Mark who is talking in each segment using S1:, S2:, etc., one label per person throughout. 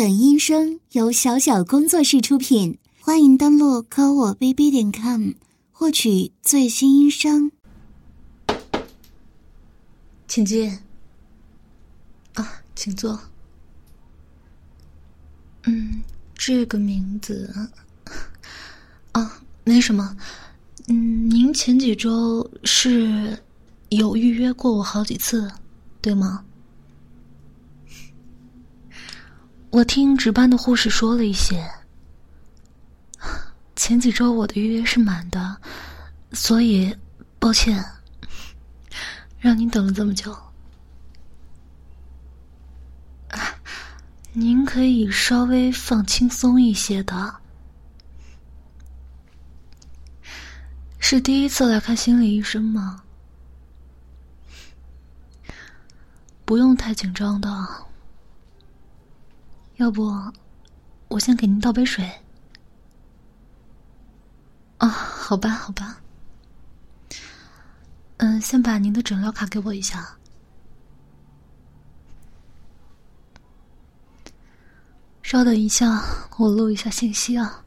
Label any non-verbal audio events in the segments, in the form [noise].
S1: 本音声由小小工作室出品，欢迎登录科我 bb 点 com 获取最新音声。
S2: 请进。啊，请坐。嗯，这个名字啊，没什么。嗯，您前几周是有预约过我好几次，对吗？我听值班的护士说了一些，前几周我的预约是满的，所以抱歉，让您等了这么久。您可以稍微放轻松一些的，是第一次来看心理医生吗？不用太紧张的。要不，我先给您倒杯水。啊，好吧，好吧。嗯，先把您的诊疗卡给我一下。稍等一下，我录一下信息啊。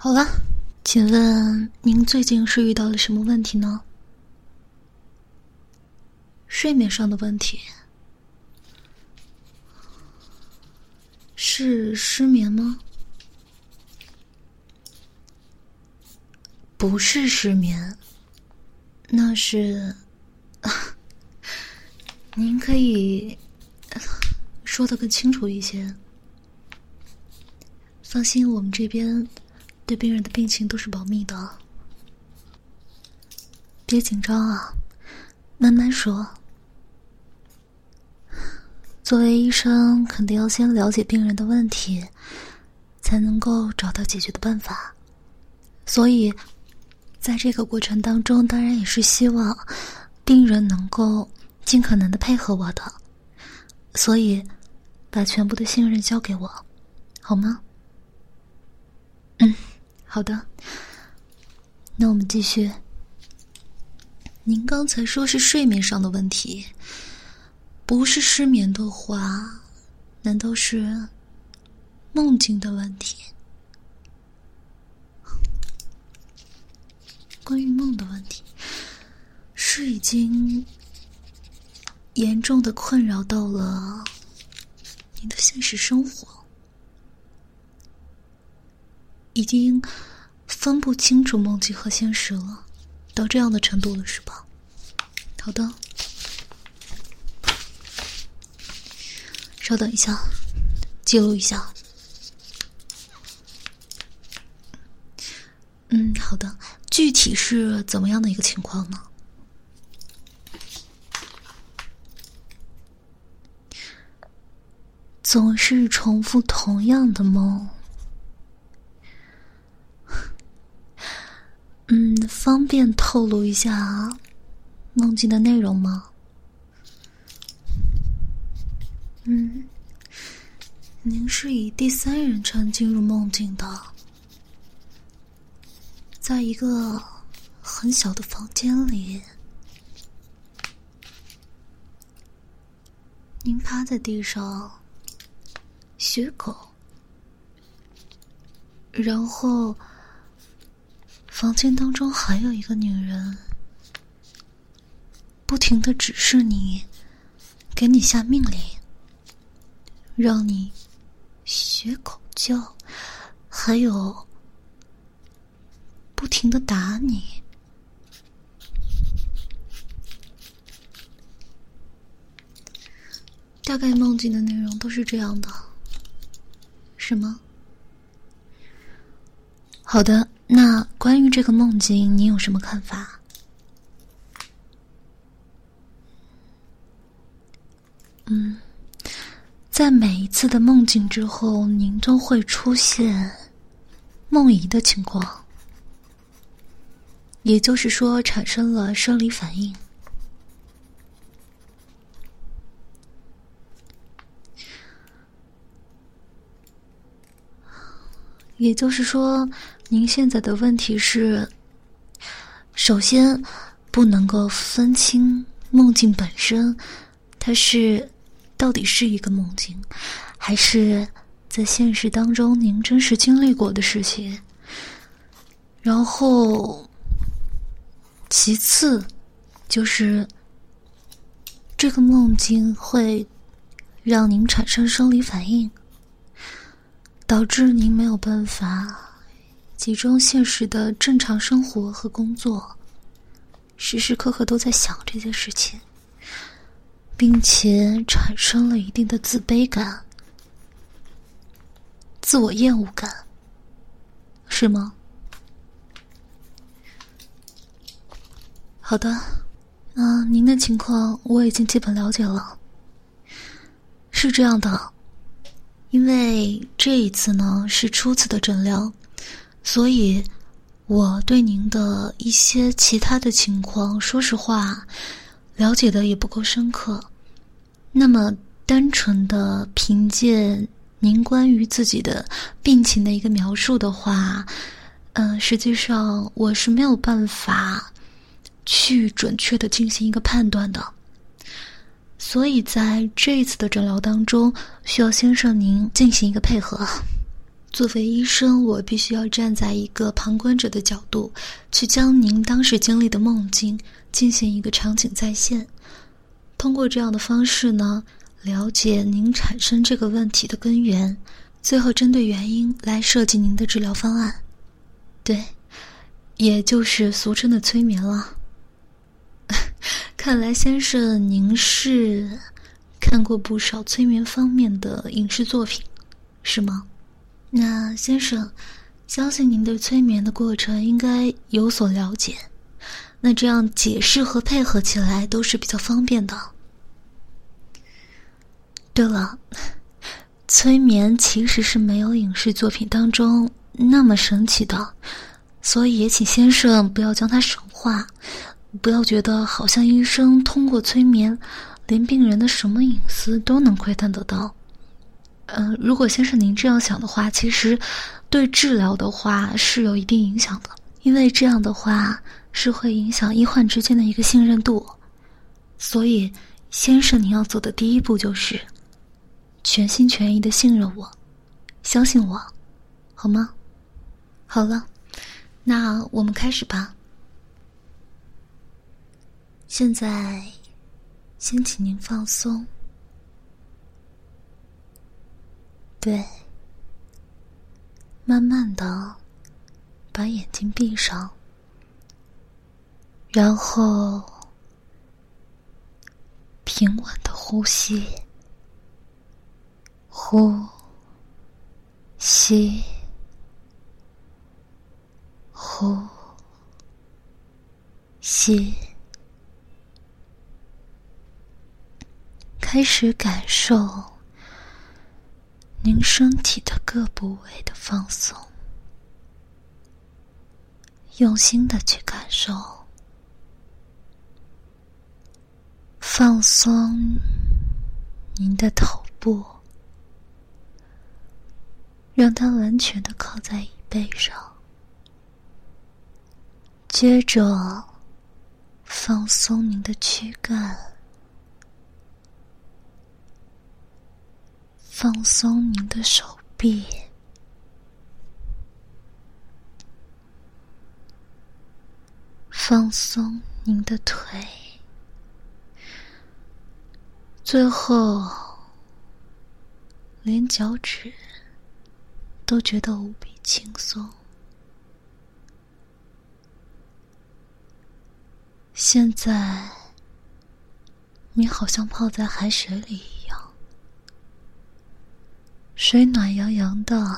S2: 好了，请问您最近是遇到了什么问题呢？睡眠上的问题，是失眠吗？不是失眠，那是…… [laughs] 您可以说的更清楚一些。放心，我们这边。对病人的病情都是保密的，别紧张啊，慢慢说。作为医生，肯定要先了解病人的问题，才能够找到解决的办法。所以，在这个过程当中，当然也是希望病人能够尽可能的配合我的。所以，把全部的信任交给我，好吗？嗯。好的，那我们继续。您刚才说是睡眠上的问题，不是失眠的话，难道是梦境的问题？关于梦的问题，是已经严重的困扰到了您的现实生活。已经分不清楚梦境和现实了，到这样的程度了，是吧？好的，稍等一下，记录一下。嗯，好的，具体是怎么样的一个情况呢？总是重复同样的梦。嗯，方便透露一下梦境的内容吗？嗯，您是以第三人称进入梦境的，在一个很小的房间里，您趴在地上，学狗，然后。房间当中还有一个女人，不停的指示你，给你下命令，让你学狗叫，还有不停的打你。大概梦境的内容都是这样的，是吗？好的。那关于这个梦境，你有什么看法？嗯，在每一次的梦境之后，您都会出现梦遗的情况，也就是说，产生了生理反应。也就是说，您现在的问题是：首先，不能够分清梦境本身，它是到底是一个梦境，还是在现实当中您真实经历过的事情。然后，其次就是这个梦境会让您产生生理反应。导致您没有办法集中现实的正常生活和工作，时时刻刻都在想这件事情，并且产生了一定的自卑感、自我厌恶感，是吗？好的，嗯，您的情况我已经基本了解了，是这样的。因为这一次呢是初次的诊疗，所以我对您的一些其他的情况，说实话，了解的也不够深刻。那么，单纯的凭借您关于自己的病情的一个描述的话，嗯，实际上我是没有办法去准确的进行一个判断的。所以在这一次的诊疗当中，需要先生您进行一个配合。作为医生，我必须要站在一个旁观者的角度，去将您当时经历的梦境进行一个场景再现。通过这样的方式呢，了解您产生这个问题的根源，最后针对原因来设计您的治疗方案。对，也就是俗称的催眠了。[laughs] 看来，先生，您是看过不少催眠方面的影视作品，是吗？那先生，相信您对催眠的过程应该有所了解。那这样解释和配合起来都是比较方便的。对了，催眠其实是没有影视作品当中那么神奇的，所以也请先生不要将它神化。不要觉得好像医生通过催眠，连病人的什么隐私都能窥探得到。嗯，如果先生您这样想的话，其实对治疗的话是有一定影响的，因为这样的话是会影响医患之间的一个信任度。所以，先生您要做的第一步就是全心全意的信任我，相信我，好吗？好了，那我们开始吧。现在，先请您放松。对，慢慢的把眼睛闭上，然后平稳的呼吸，呼吸，呼吸。开始感受您身体的各部位的放松，用心的去感受，放松您的头部，让它完全的靠在椅背上，接着放松您的躯干。放松您的手臂，放松您的腿，最后连脚趾都觉得无比轻松。现在，你好像泡在海水里一样。水暖洋洋的，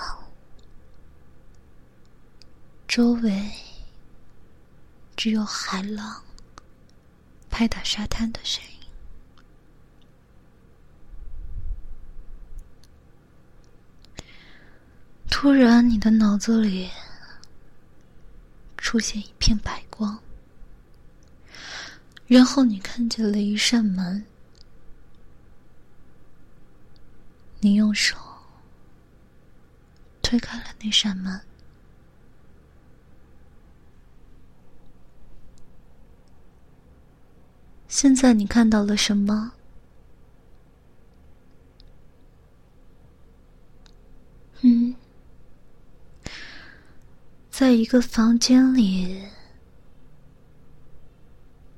S2: 周围只有海浪拍打沙滩的声音。突然，你的脑子里出现一片白光，然后你看见了一扇门，你用手。
S3: 推开了那扇门。现在你看到了什么？嗯，在一个房间里，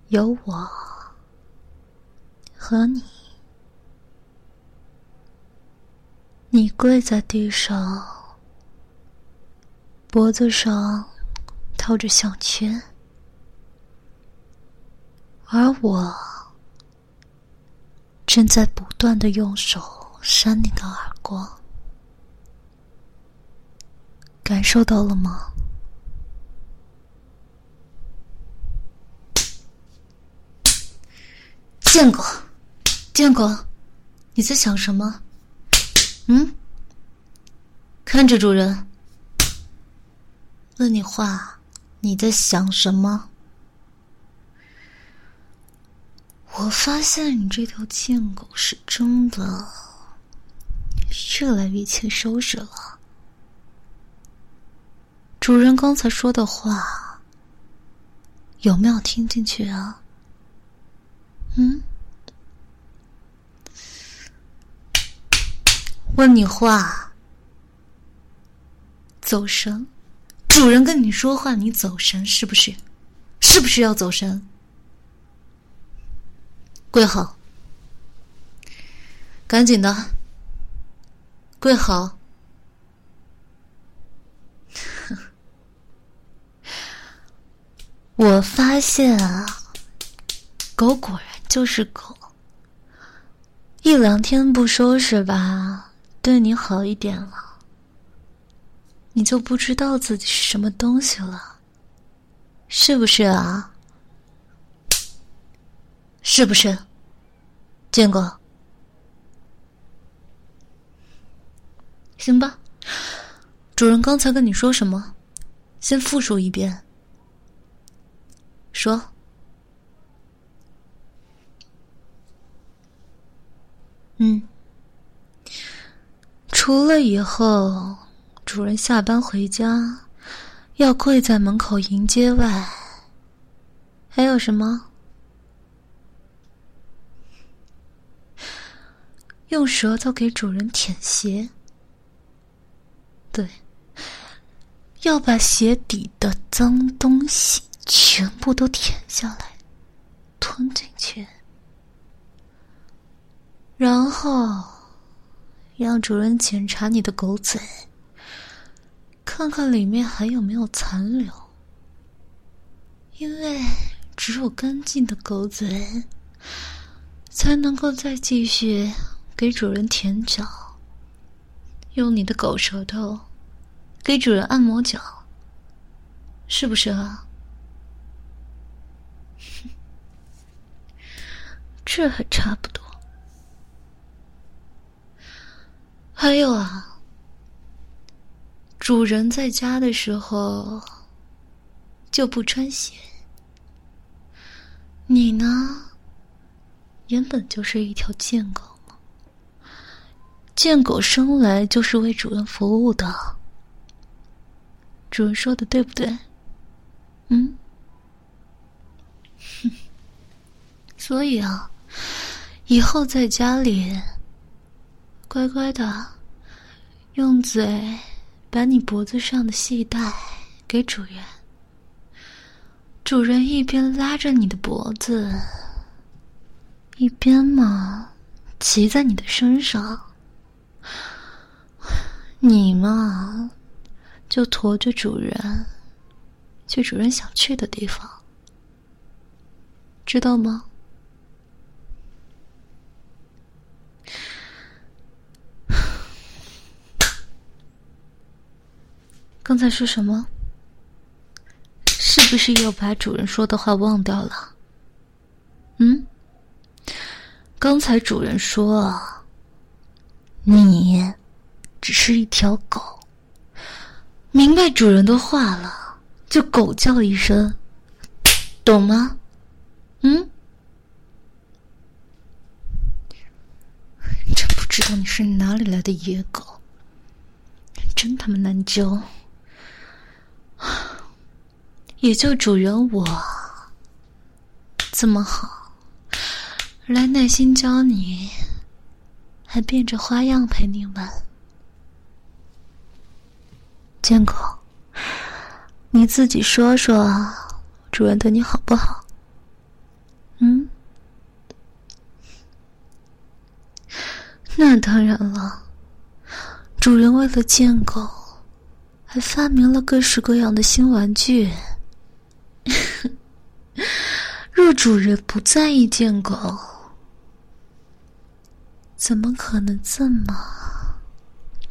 S3: 有我和你。你跪在地上，脖子上套着项圈，而我正在不断的用手扇你的耳光，感受到了吗？
S2: 见过，见过，你在想什么？嗯，看着主人，问你话，你在想什么？我发现你这条贱狗是真的越来越欠收拾了。主人刚才说的话，有没有听进去啊？嗯？问你话，走神。主人跟你说话，你走神是不是？是不是要走神？跪好，赶紧的，跪好。[laughs] 我发现啊，狗果然就是狗，一两天不收拾吧。对你好一点了，你就不知道自己是什么东西了，是不是啊？是不是？见过？行吧。主人刚才跟你说什么？先复述一遍。说。嗯。除了以后主人下班回家要跪在门口迎接外，还有什么？用舌头给主人舔鞋，对，要把鞋底的脏东西全部都舔下来，吞进去，然后。让主人检查你的狗嘴，看看里面还有没有残留。因为只有干净的狗嘴，才能够再继续给主人舔脚，用你的狗舌头给主人按摩脚，是不是啊？[laughs] 这还差不多。还有啊，主人在家的时候就不穿鞋。你呢，原本就是一条贱狗嘛。贱狗生来就是为主人服务的。主人说的对不对？嗯。[laughs] 所以啊，以后在家里。乖乖的，用嘴把你脖子上的系带给主人。主人一边拉着你的脖子，一边嘛骑在你的身上。你嘛就驮着主人去主人想去的地方，知道吗？刚才说什么？是不是又把主人说的话忘掉了？嗯？刚才主人说，你只是一条狗，明白主人的话了，就狗叫一声，懂吗？嗯？真不知道你是哪里来的野狗。真他妈难教。也就主人我这么好，来耐心教你，还变着花样陪你玩。
S4: 建狗，你自己说说，主人对你好不好？嗯？
S2: 那当然了，主人为了见狗，还发明了各式各样的新玩具。[laughs] 若主人不在意贱狗，怎么可能这么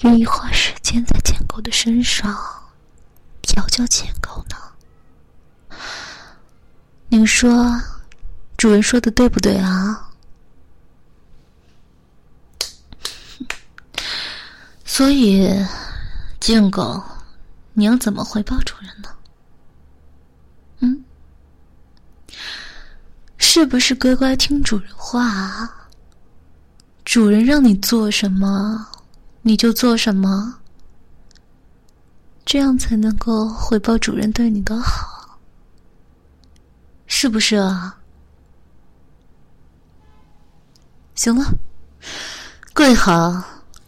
S2: 愿意花时间在贱狗的身上调教贱狗呢？您说，主人说的对不对啊？[laughs] 所以，贱狗，你要怎么回报主人呢？嗯，是不是乖乖听主人话？主人让你做什么，你就做什么，这样才能够回报主人对你的好，是不是啊？行了，跪好。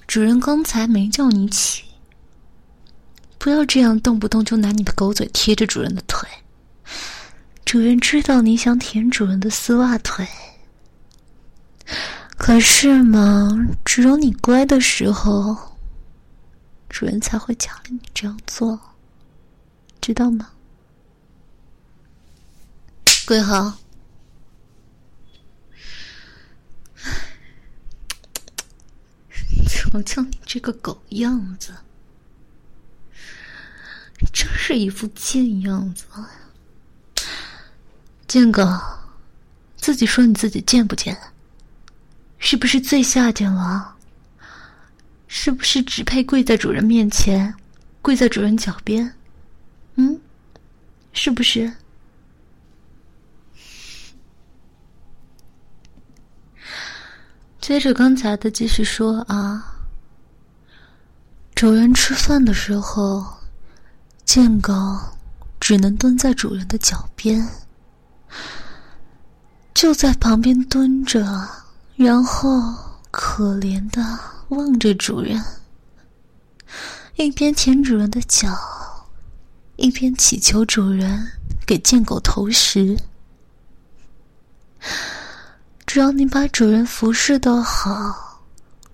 S2: 主人刚才没叫你起，不要这样动不动就拿你的狗嘴贴着主人的腿。主人知道你想舔主人的丝袜腿，可是嘛，只有你乖的时候，主人才会奖励你这样做，知道吗？跪好。[laughs] 瞧瞧你这个狗样子，真是一副贱样子！贱狗，自己说你自己贱不贱？是不是最下贱了？是不是只配跪在主人面前，跪在主人脚边？嗯，是不是？接着刚才的继续说啊。主人吃饭的时候，贱狗只能蹲在主人的脚边，就在旁边蹲着，然后可怜的望着主人，一边舔主人的脚，一边祈求主人给贱狗投食。只要你把主人服侍的好，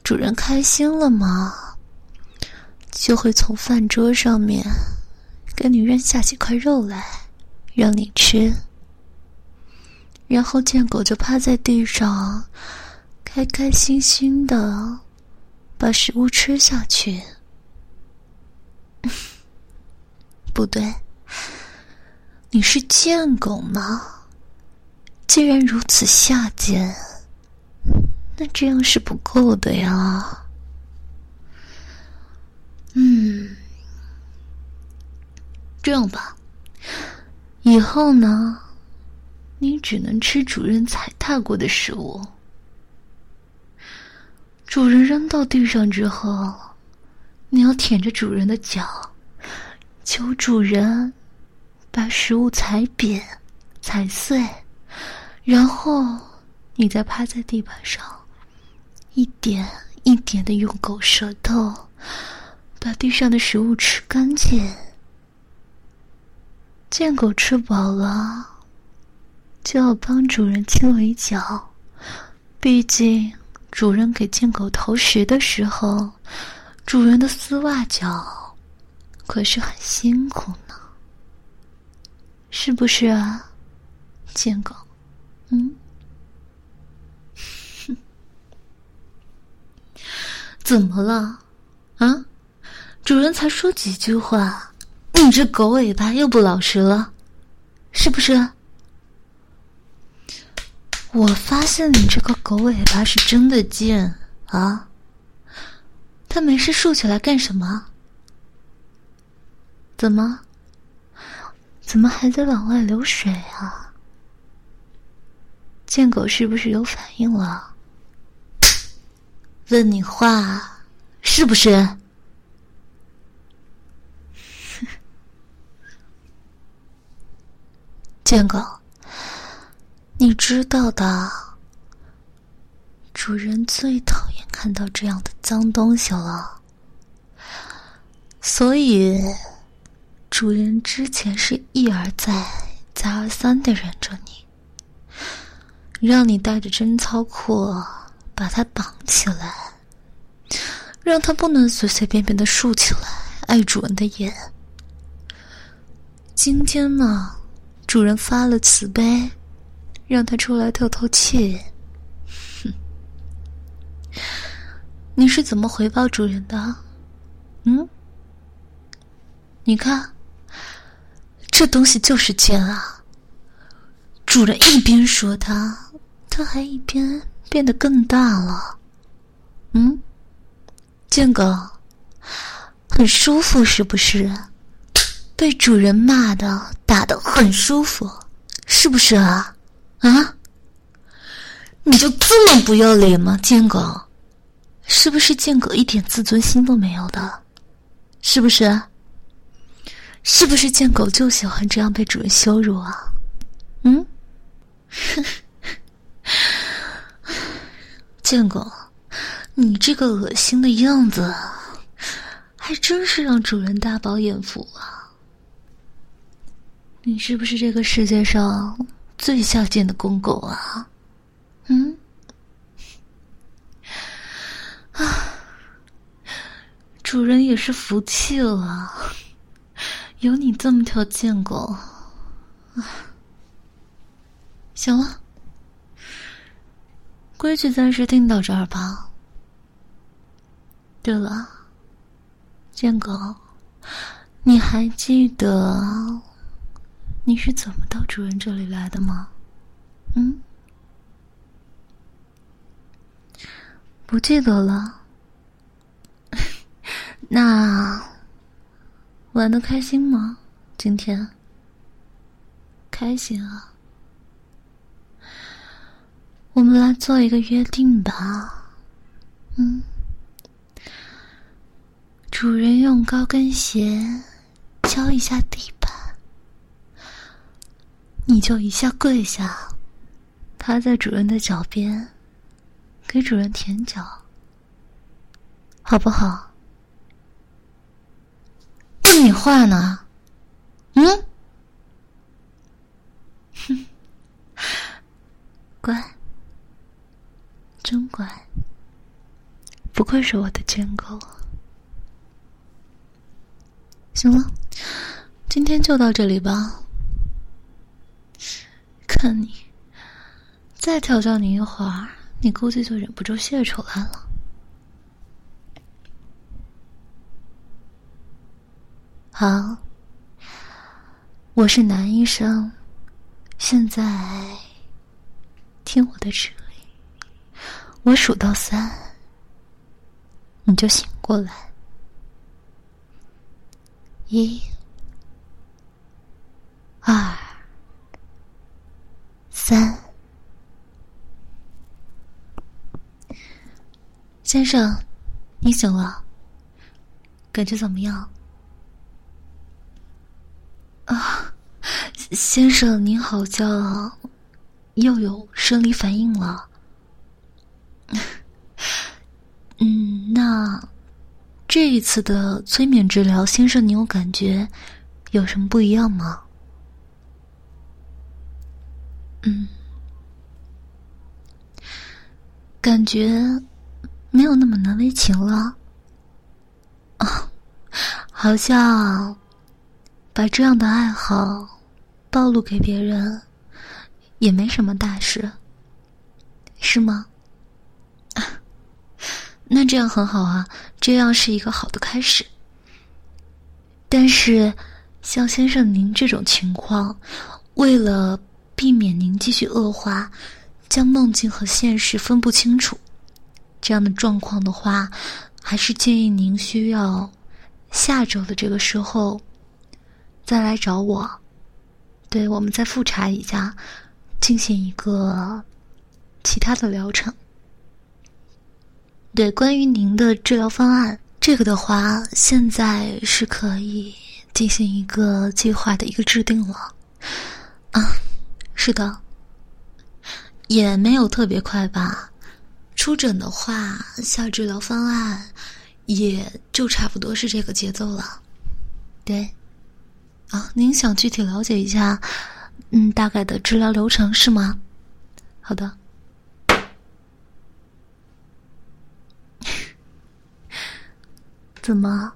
S2: 主人开心了嘛？就会从饭桌上面给你扔下几块肉来，让你吃。然后贱狗就趴在地上，开开心心的把食物吃下去。[laughs] 不对，你是贱狗吗？既然如此下贱，那这样是不够的呀。嗯，这样吧，以后呢，你只能吃主人踩踏过的食物。主人扔到地上之后，你要舔着主人的脚，求主人把食物踩扁、踩碎，然后你再趴在地板上，一点一点的用狗舌头。把地上的食物吃干净。见狗吃饱了，就要帮主人清理脚。毕竟，主人给贱狗投食的时候，主人的丝袜脚可是很辛苦呢。是不是啊，贱狗？嗯？[laughs] 怎么了？啊？主人才说几句话，你这狗尾巴又不老实了，是不是？我发现你这个狗尾巴是真的贱啊！它没事竖起来干什么？怎么？怎么还在往外流水啊？贱狗是不是有反应了？问你话，是不是？贱狗，你知道的，主人最讨厌看到这样的脏东西了，所以主人之前是一而再、再而三的忍着你，让你带着贞操裤把它绑起来，让它不能随随便便的竖起来碍主人的眼。今天呢？主人发了慈悲，让他出来透透气。哼，你是怎么回报主人的？嗯？你看，这东西就是贱啊！主人一边说他，他还一边变得更大了。嗯，贱狗，很舒服是不是？被主人骂的、打的很舒服，是不是啊？啊？你就这么不要脸吗，贱狗？是不是贱狗一点自尊心都没有的？是不是？是不是贱狗就喜欢这样被主人羞辱啊？嗯？[laughs] 贱狗，你这个恶心的样子，还真是让主人大饱眼福啊！你是不是这个世界上最下贱的公狗啊？嗯？啊！主人也是服气了，有你这么条贱狗。行了，规矩暂时定到这儿吧。对了，贱狗，你还记得？你是怎么到主人这里来的吗？嗯，不记得了。那玩的开心吗？今天开心啊！我们来做一个约定吧。嗯，主人用高跟鞋敲一下地板。你就一下跪下，趴在主人的脚边，给主人舔脚，好不好？听你话呢？嗯？哼，[laughs] 乖，真乖，不愧是我的贱狗。行了，今天就到这里吧。看你，再挑战你一会儿，你估计就忍不住泄出来了。好，我是男医生，现在听我的指令，我数到三，你就醒过来。一，二。三，先生，你醒了，感觉怎么样？啊，先生，您好像又有生理反应了。[laughs] 嗯，那这一次的催眠治疗，先生，你有感觉有什么不一样吗？嗯，感觉没有那么难为情了。啊，好像把这样的爱好暴露给别人也没什么大事，是吗？[laughs] 那这样很好啊，这样是一个好的开始。但是，像先生您这种情况，为了。避免您继续恶化，将梦境和现实分不清楚，这样的状况的话，还是建议您需要下周的这个时候再来找我。对，我们再复查一下，进行一个其他的疗程。对，关于您的治疗方案，这个的话，现在是可以进行一个计划的一个制定了。啊，是的，也没有特别快吧。出诊的话，下治疗方案，也就差不多是这个节奏了。对，啊，您想具体了解一下，嗯，大概的治疗流程是吗？好的。[laughs] 怎么？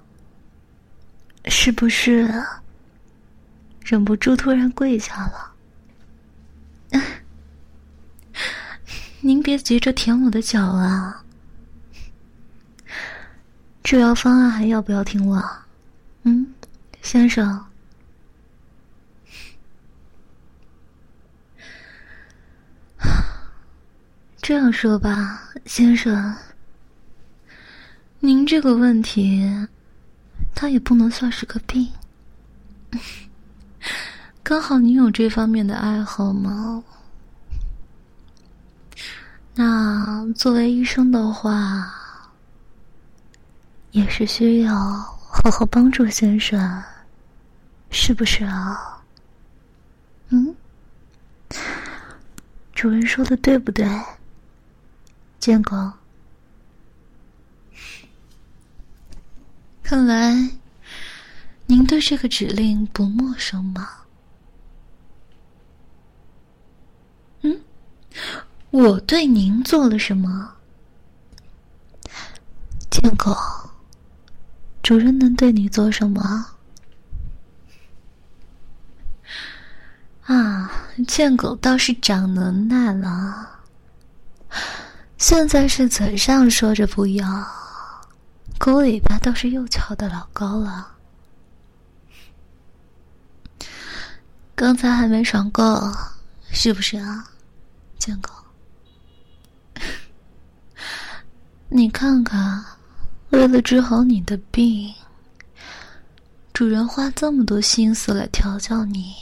S2: 是不是忍不住突然跪下了？您别急着舔我的脚啊！治疗方案还要不要听了？嗯，先生。这样说吧，先生。您这个问题，它也不能算是个病。[laughs] 刚好你有这方面的爱好吗？那作为医生的话，也是需要好好帮助先生，是不是啊？嗯，主人说的对不对？建国。看来，您对这个指令不陌生吧？嗯，我对您做了什么？贱狗，主人能对你做什么？啊，贱狗倒是长能耐了，现在是嘴上说着不要。狗尾巴倒是又翘的老高了，刚才还没爽够，是不是啊，贱狗？你看看，为了治好你的病，主人花这么多心思来调教你，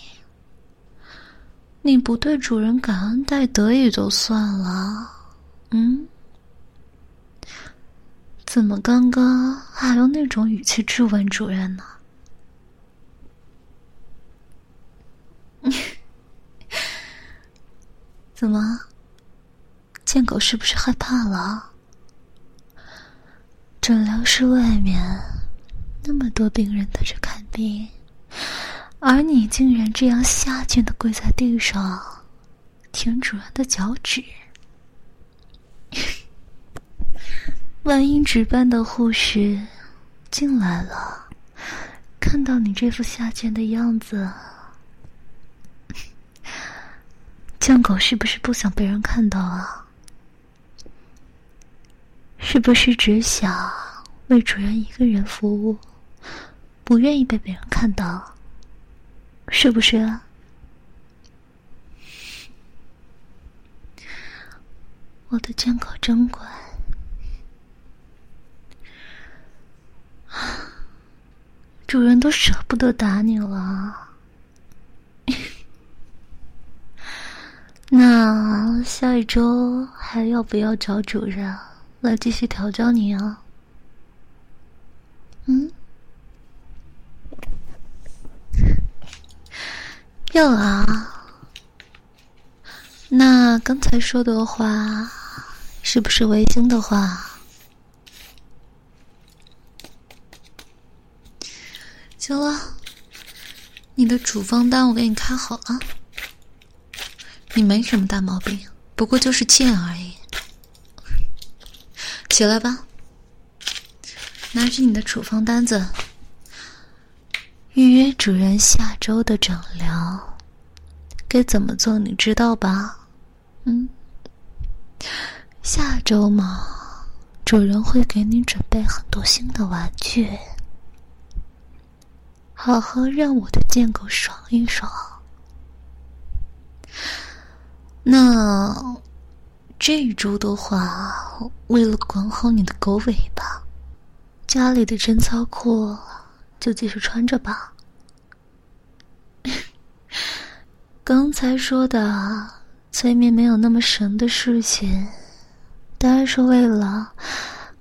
S2: 你不对主人感恩戴德也就算了，嗯？怎么刚刚还用那种语气质问主人呢？[laughs] 怎么，贱狗是不是害怕了？诊疗室外面那么多病人等着看病，而你竟然这样下贱的跪在地上舔主人的脚趾。[laughs] 万一值班的护士进来了，看到你这副下贱的样子，[laughs] 酱狗是不是不想被人看到啊？是不是只想为主人一个人服务，不愿意被别人看到？是不是？我的酱狗真乖。主人都舍不得打你了，[laughs] 那下一周还要不要找主人来继续调教你啊？嗯，要啊。那刚才说的话，是不是违心的话？行了，你的处方单我给你开好了。你没什么大毛病，不过就是贱而已。起来吧，拿着你的处方单子，预约主人下周的诊疗。该怎么做你知道吧？嗯，下周嘛，主人会给你准备很多新的玩具。好好让我的贱狗爽一爽。那这一周的话，为了管好你的狗尾巴，家里的贞操裤就继续穿着吧。[laughs] 刚才说的催眠没有那么神的事情，当然是为了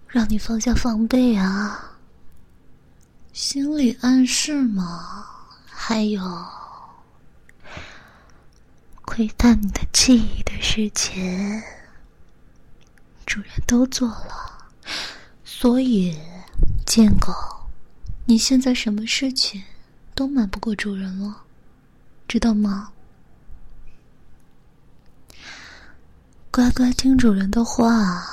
S2: 让你放下防备啊。心理暗示嘛，还有窥探你的记忆的事情，主人都做了，所以贱狗，你现在什么事情都瞒不过主人了，知道吗？乖乖听主人的话，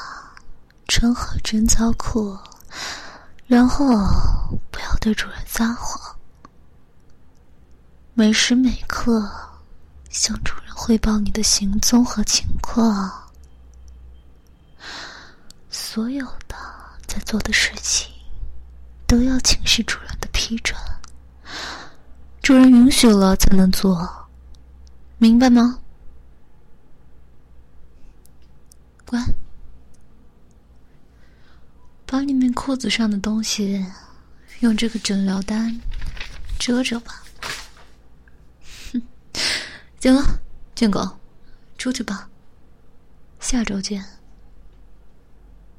S2: 穿好贞操裤，然后不要对主人撒谎，每时每刻向主人汇报你的行踪和情况，所有的在做的事情都要请示主人的批准，主人允许了才能做，明白吗？乖，把里面裤子上的东西用这个诊疗单遮着吧。哼，[laughs] 行了，贱狗，出去吧，下周见。